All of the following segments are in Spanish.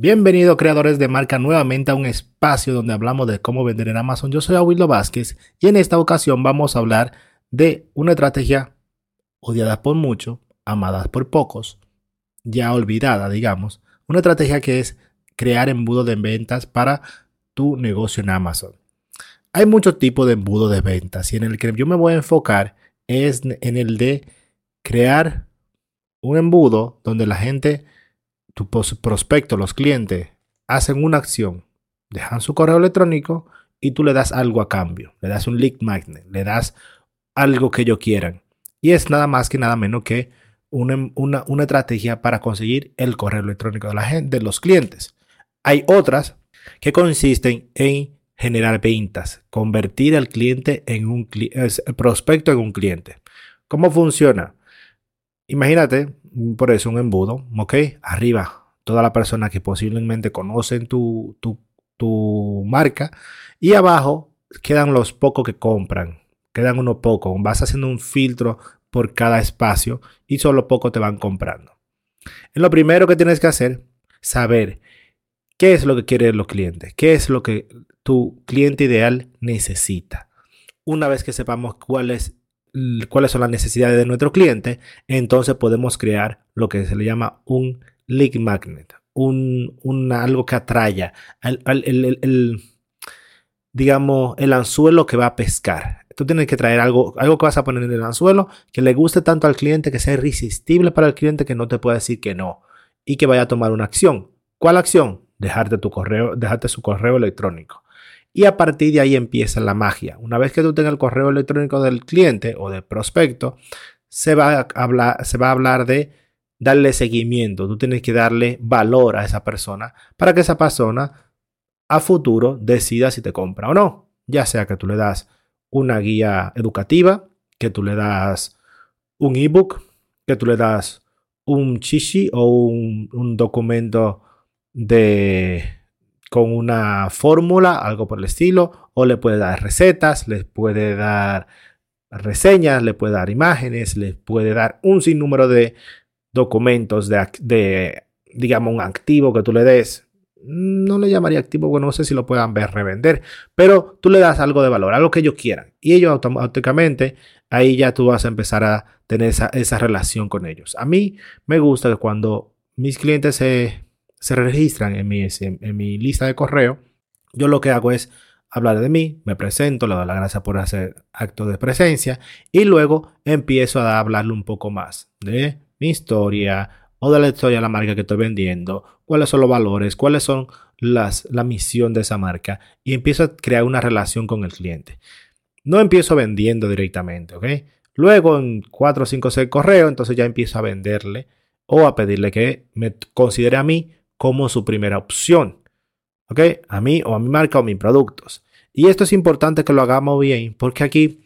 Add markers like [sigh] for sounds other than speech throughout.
Bienvenidos creadores de marca nuevamente a un espacio donde hablamos de cómo vender en Amazon. Yo soy Aguildo Vázquez y en esta ocasión vamos a hablar de una estrategia odiada por muchos, amada por pocos, ya olvidada, digamos. Una estrategia que es crear embudo de ventas para tu negocio en Amazon. Hay muchos tipos de embudo de ventas y en el que yo me voy a enfocar es en el de crear un embudo donde la gente tu prospecto, los clientes, hacen una acción, dejan su correo electrónico y tú le das algo a cambio. Le das un lead magnet, le das algo que ellos quieran. Y es nada más que nada menos que una, una, estrategia para conseguir el correo electrónico de la gente, de los clientes. Hay otras que consisten en generar ventas, convertir al cliente en un prospecto en un cliente. ¿Cómo funciona? Imagínate, por eso un embudo, ¿ok? Arriba, toda la persona que posiblemente conocen tu, tu, tu marca y abajo quedan los pocos que compran, quedan unos pocos, vas haciendo un filtro por cada espacio y solo pocos te van comprando. Lo primero que tienes que hacer, saber qué es lo que quieren los clientes, qué es lo que tu cliente ideal necesita. Una vez que sepamos cuál es cuáles son las necesidades de nuestro cliente, entonces podemos crear lo que se le llama un lead magnet, un, algo que atraya, digamos, el anzuelo que va a pescar. Tú tienes que traer algo, algo que vas a poner en el anzuelo que le guste tanto al cliente, que sea irresistible para el cliente, que no te pueda decir que no y que vaya a tomar una acción. ¿Cuál acción? Dejarte tu correo, dejarte su correo electrónico. Y a partir de ahí empieza la magia. Una vez que tú tengas el correo electrónico del cliente o del prospecto, se va a hablar, se va a hablar de darle seguimiento. Tú tienes que darle valor a esa persona para que esa persona a futuro decida si te compra o no. Ya sea que tú le das una guía educativa, que tú le das un ebook, que tú le das un chichi o un documento de con una fórmula, algo por el estilo, o le puede dar recetas, le puede dar reseñas, le puede dar imágenes, le puede dar un sinnúmero de documentos de, digamos, un activo que tú le des. No le llamaría activo, bueno, no sé si lo puedan ver, revender, pero tú le das algo de valor, algo que ellos quieran. Y ellos automáticamente, ahí ya tú vas a empezar a tener esa, esa relación con ellos. A mí me gusta que cuando mis clientes se se registran en mi, en, mi lista de correo, yo lo que hago es hablar de mí, me presento, le doy la gracia por hacer acto de presencia y luego empiezo a hablarle un poco más de mi historia o de la historia de la marca que estoy vendiendo, cuáles son los valores, cuáles son las, la misión de esa marca y empiezo a crear una relación con el cliente. No empiezo vendiendo directamente, ¿ok? Luego en 4, 5, 6 correos, entonces ya empiezo a venderle o a pedirle que me considere a mí como su primera opción. ¿Ok? A mí o a mi marca o a mis productos. Y esto es importante que lo hagamos bien porque aquí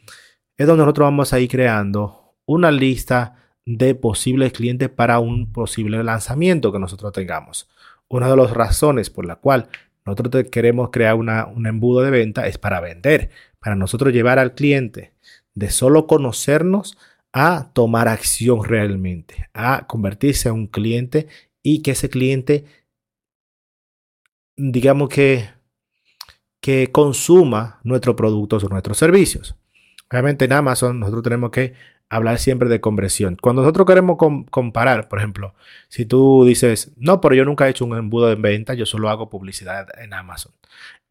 es donde nosotros vamos a ir creando una lista de posibles clientes para un posible lanzamiento que nosotros tengamos. Una de las razones por la cual nosotros queremos crear una, un embudo de venta es para vender, para nosotros llevar al cliente de solo conocernos a tomar acción realmente, a convertirse en un cliente y que ese cliente digamos que, que consuma nuestros productos o nuestros servicios. Obviamente en Amazon nosotros tenemos que hablar siempre de conversión. Cuando nosotros queremos comparar, por ejemplo, si tú dices, no, pero yo nunca he hecho un embudo de venta, yo solo hago publicidad en Amazon.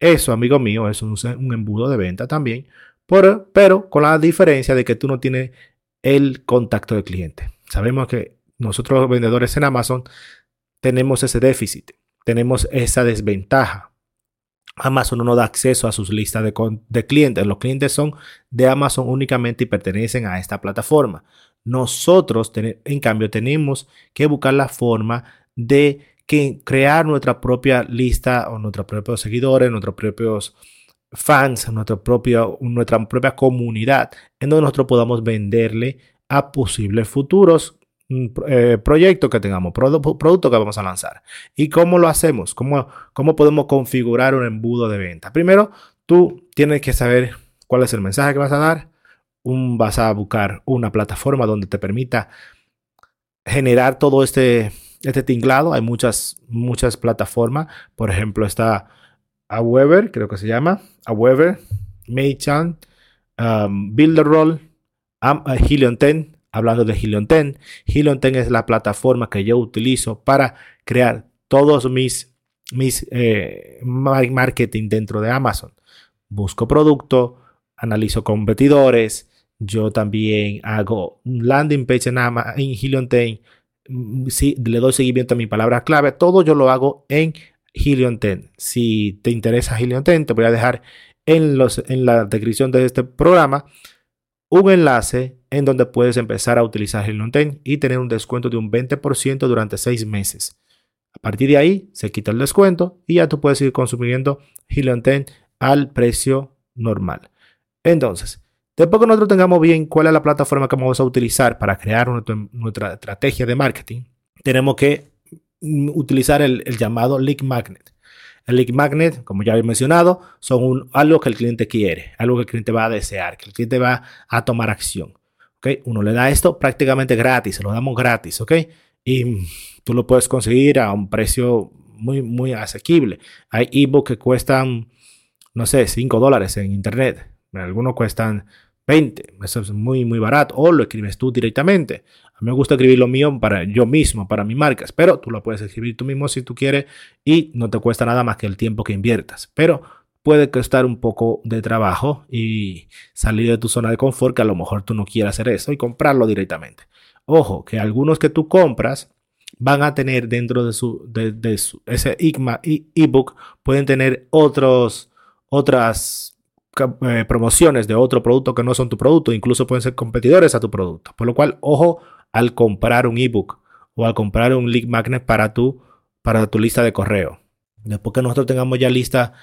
Eso, amigo mío, es un, embudo de venta también, pero con la diferencia de que tú no tienes el contacto del cliente. Sabemos que nosotros los vendedores en Amazon tenemos ese déficit tenemos esa desventaja. Amazon no da acceso a sus listas de, clientes. Los clientes son de Amazon únicamente y pertenecen a esta plataforma. Nosotros, en cambio, tenemos que buscar la forma de crear nuestra propia lista o nuestros propios seguidores, nuestros propios fans, nuestra propia, nuestra propia comunidad, en donde nosotros podamos venderle a posibles futuros eh, proyecto que tengamos, producto que vamos a lanzar. ¿Y cómo lo hacemos? ¿Cómo, ¿Cómo podemos configurar un embudo de venta? Primero, tú tienes que saber cuál es el mensaje que vas a dar. Vas a buscar una plataforma donde te permita generar todo este, este tinglado. Hay muchas, muchas plataformas. Por ejemplo, está Aweber, creo que se llama. Aweber, Maychan, um, Builderroll, um, Helium 10. Hablando de Helium 10, Helium 10 es la plataforma que yo utilizo para crear todos mis, mis eh, marketing dentro de Amazon. Busco producto, analizo competidores, yo también hago un landing page en, Amazon, en Helium 10, mm, le doy seguimiento a mi palabra clave, todo yo lo hago en 10. Si te interesa 10, te voy a dejar en, los, en la descripción de este programa un enlace en donde puedes empezar a utilizar 10 y tener un descuento de un 20% durante seis meses. A partir de ahí se quita el descuento y ya tú puedes ir consumiendo 10 al precio normal. Entonces, después que nosotros tengamos bien cuál es la plataforma que vamos a utilizar para crear nuestra, estrategia de marketing, tenemos que utilizar el, llamado lead magnet. El lead magnet, como ya he mencionado, son algo que el cliente quiere, algo que el cliente va a desear, que el cliente va a tomar acción. Uno le da esto prácticamente gratis, se lo damos gratis, ¿ok? Y tú lo puedes conseguir a un precio muy, muy asequible. Hay ebooks que cuestan, no sé, 5 dólares en internet. Algunos cuestan 20. Eso es muy, muy barato. O lo escribes tú directamente. A mí me gusta escribir lo mío para yo mismo, para mis marcas. Pero tú lo puedes escribir tú mismo si tú quieres y no te cuesta nada más que el tiempo que inviertas. Pero puede costar un poco de trabajo y salir de tu zona de confort que a lo mejor tú no quieras hacer eso y comprarlo directamente. Ojo, que algunos que tú compras van a tener dentro de su, de, su ese ebook, pueden tener otros, otras eh, promociones de otro producto que no son tu producto, incluso pueden ser competidores a tu producto. Por lo cual, ojo al comprar un ebook o al comprar un lead magnet para tu, para tu lista de correo. Después que nosotros tengamos ya lista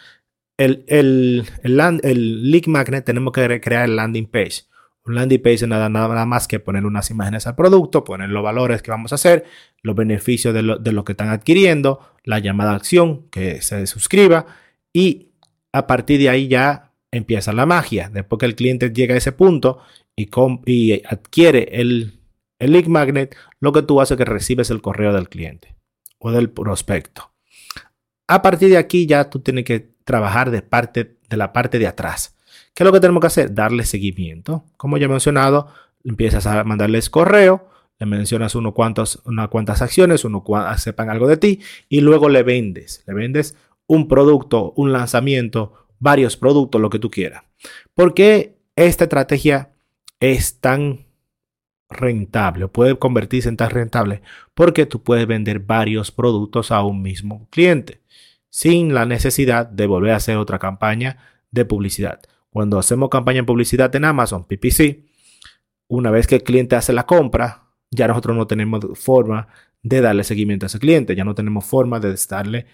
el, el, el, lead magnet, tenemos que crear el landing page. Un landing page es nada, nada más que poner unas imágenes al producto, poner los valores que vamos a hacer, los beneficios de lo, de lo que están adquiriendo, la llamada a acción, que se suscriba y a partir de ahí ya empieza la magia. Después que el cliente llega a ese punto y, y adquiere el, el magnet, lo que tú haces es que recibes el correo del cliente o del prospecto. A partir de aquí ya tú tienes que trabajar de, parte, de la parte de atrás. ¿Qué es lo que tenemos que hacer? Darle seguimiento. Como ya he mencionado, empiezas a mandarles correo, le mencionas uno cuantos, unas cuantas acciones, uno sepan algo de ti y luego le vendes. Le vendes un producto, un lanzamiento, varios productos, lo que tú quieras. ¿Por qué esta estrategia es tan rentable puede convertirse en tan rentable? Porque tú puedes vender varios productos a un mismo cliente sin la necesidad de volver a hacer otra campaña de publicidad. Cuando hacemos campaña de publicidad en Amazon, PPC, una vez que el cliente hace la compra, ya nosotros no tenemos forma de darle seguimiento a ese cliente, ya no tenemos forma de darle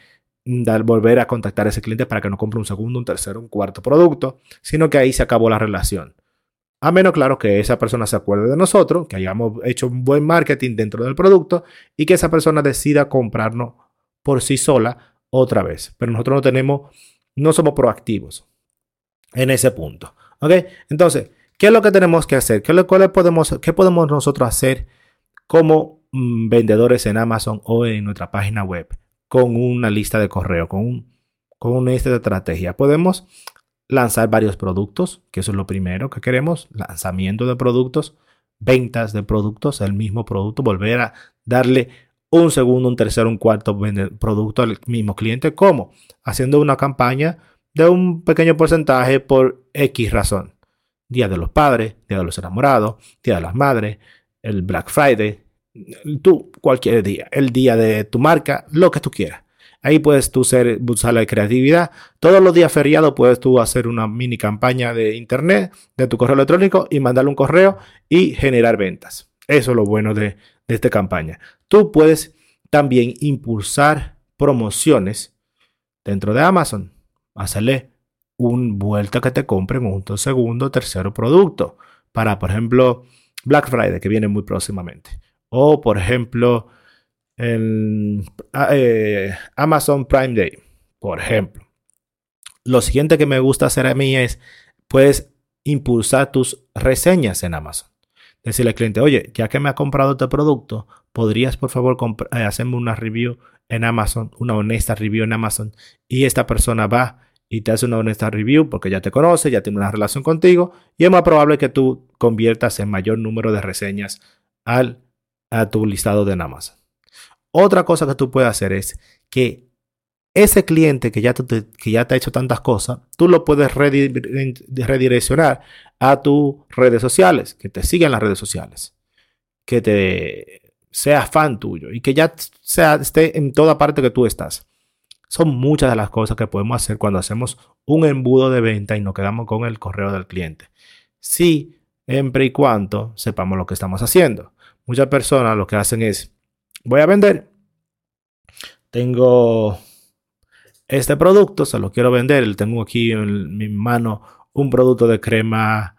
dar, volver a contactar a ese cliente para que no compre un segundo, un tercero, un cuarto producto, sino que ahí se acabó la relación. A menos, claro, que esa persona se acuerde de nosotros, que hayamos hecho un buen marketing dentro del producto y que esa persona decida comprarnos por sí sola otra vez. Pero nosotros no tenemos, no somos proactivos en ese punto. ¿Ok? Entonces, ¿qué es lo que tenemos que hacer? ¿Qué, podemos, qué podemos nosotros hacer como mm, vendedores en Amazon o en nuestra página web? con una lista de correo, con, con una lista de estrategia. Podemos lanzar varios productos, que eso es lo primero que queremos, lanzamiento de productos, ventas de productos, el mismo producto, volver a darle un segundo, un tercero, un cuarto producto al mismo cliente, ¿cómo? Haciendo una campaña de un pequeño porcentaje por X razón. Día de los padres, Día de los enamorados, Día de las madres, el Black Friday, tú cualquier día, el día de tu marca, lo que tú quieras. Ahí puedes tú ser, usar la creatividad. Todos los días feriados puedes tú hacer una mini campaña de internet, de tu correo electrónico y mandarle un correo y generar ventas. Eso es lo bueno de, de esta campaña. Tú puedes también impulsar promociones dentro de Amazon. Hacerle un vuelta que te compren un segundo, tercero producto. Para, por ejemplo, Black Friday, que viene muy próximamente. O, por ejemplo, ah, eh, Amazon Prime Day, por ejemplo. Lo siguiente que me gusta hacer a mí es, puedes impulsar tus reseñas en Amazon. Decirle al cliente, oye, ya que me ha comprado este producto, ¿podrías por favor eh, hacerme una review en Amazon, una honesta review en Amazon? Y esta persona va y te hace una honesta review porque ya te conoce, ya tiene una relación contigo y es más probable que tú conviertas en mayor número de reseñas al, a tu listado de Amazon. Otra cosa que tú puedes hacer es que ese cliente que ya, te, que ya te ha hecho tantas cosas, tú lo puedes redireccionar a tus redes sociales, que te siga en las redes sociales, que te sea fan tuyo y que ya esté en toda parte que tú estás. Son muchas de las cosas que podemos hacer cuando hacemos un embudo de venta y nos quedamos con el correo del cliente. Sí, siempre y cuando sepamos lo que estamos haciendo. Muchas personas lo que hacen es, voy a vender, tengo este producto, se lo quiero vender, tengo aquí en mi mano un producto de crema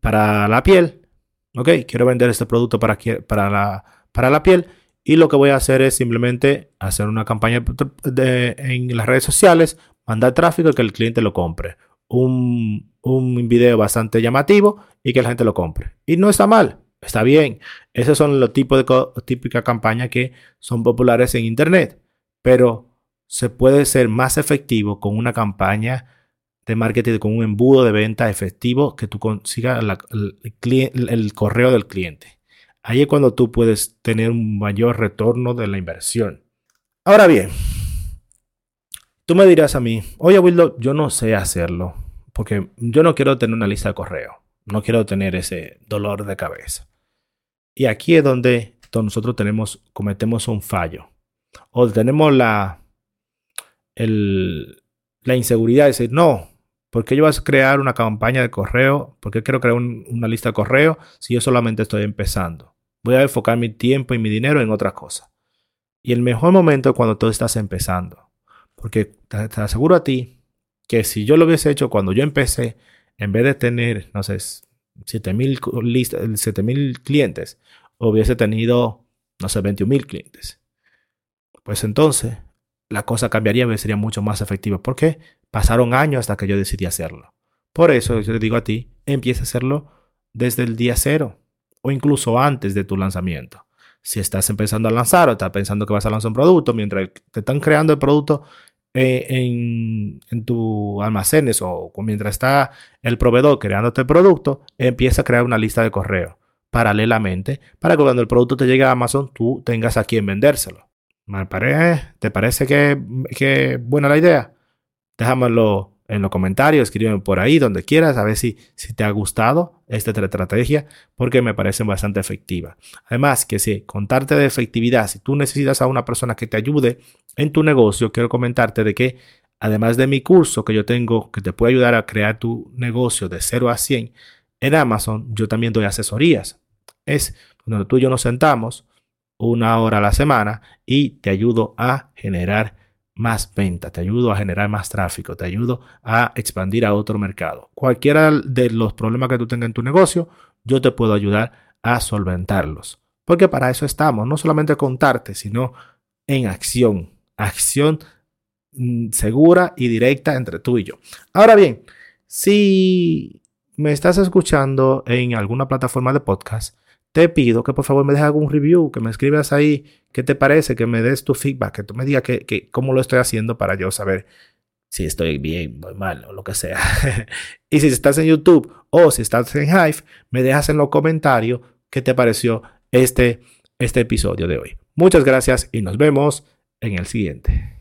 para la piel. Ok, quiero vender este producto para, para, la, para la piel y lo que voy a hacer es simplemente hacer una campaña en las redes sociales, mandar tráfico y que el cliente lo compre. Un, un video bastante llamativo y que la gente lo compre. Y no está mal, está bien. Esos son los tipos de típicas campañas que son populares en Internet. Pero se puede ser más efectivo con una campaña de marketing, con un embudo de venta efectivo que tú consigas el correo del cliente. Ahí es cuando tú puedes tener un mayor retorno de la inversión. Ahora bien, tú me dirás a mí, oye Wildo, yo no sé hacerlo, porque yo no quiero tener una lista de correo, no quiero tener ese dolor de cabeza. Y aquí es donde nosotros tenemos, cometemos un fallo. O tenemos la, la inseguridad de decir, no, ¿por qué yo voy a crear una campaña de correo? ¿Por qué quiero crear una lista de correo si yo solamente estoy empezando? Voy a enfocar mi tiempo y mi dinero en otras cosas. Y el mejor momento es cuando tú estás empezando. Porque te, aseguro a ti que si yo lo hubiese hecho cuando yo empecé, en vez de tener, no sé, 7000 clientes, hubiese tenido, no sé, 21.000 clientes. Pues entonces la cosa cambiaría y sería mucho más efectiva. Porque pasaron años hasta que yo decidí hacerlo. Por eso yo te digo a ti, empieza a hacerlo desde el día cero o incluso antes de tu lanzamiento. Si estás empezando a lanzar o estás pensando que vas a lanzar un producto, mientras te están creando el producto eh, en, en tu almacenes o mientras está el proveedor creándote el producto, empieza a crear una lista de correo paralelamente para que cuando el producto te llegue a Amazon tú tengas a quien vendérselo. ¿Te parece que, que buena la idea? Déjamelo en los comentarios, escríbeme por ahí, donde quieras, a ver si, si te ha gustado esta estrategia, porque me parece bastante efectiva. Además, que si contarte de efectividad, si tú necesitas a una persona que te ayude en tu negocio, quiero comentarte de que además de mi curso que yo tengo, que te puede ayudar a crear tu negocio de 0 a 100 en Amazon, yo también doy asesorías. Es donde tú y yo nos sentamos una hora a la semana y te ayudo a generar más venta, te ayudo a generar más tráfico, te ayudo a expandir a otro mercado. Cualquiera de los problemas que tú tengas en tu negocio, yo te puedo ayudar a solventarlos. Porque para eso estamos, no solamente contarte, sino en acción, acción mm, segura y directa entre tú y yo. Ahora bien, si me estás escuchando en alguna plataforma de podcast, te pido que por favor me dejes algún review, que me escribas ahí qué te parece, que me des tu feedback, que tú me digas que, cómo lo estoy haciendo para yo saber si estoy bien, muy mal o lo que sea. [laughs] y si estás en YouTube o si estás en Hive, me dejas en los comentarios qué te pareció este, este episodio de hoy. Muchas gracias y nos vemos en el siguiente.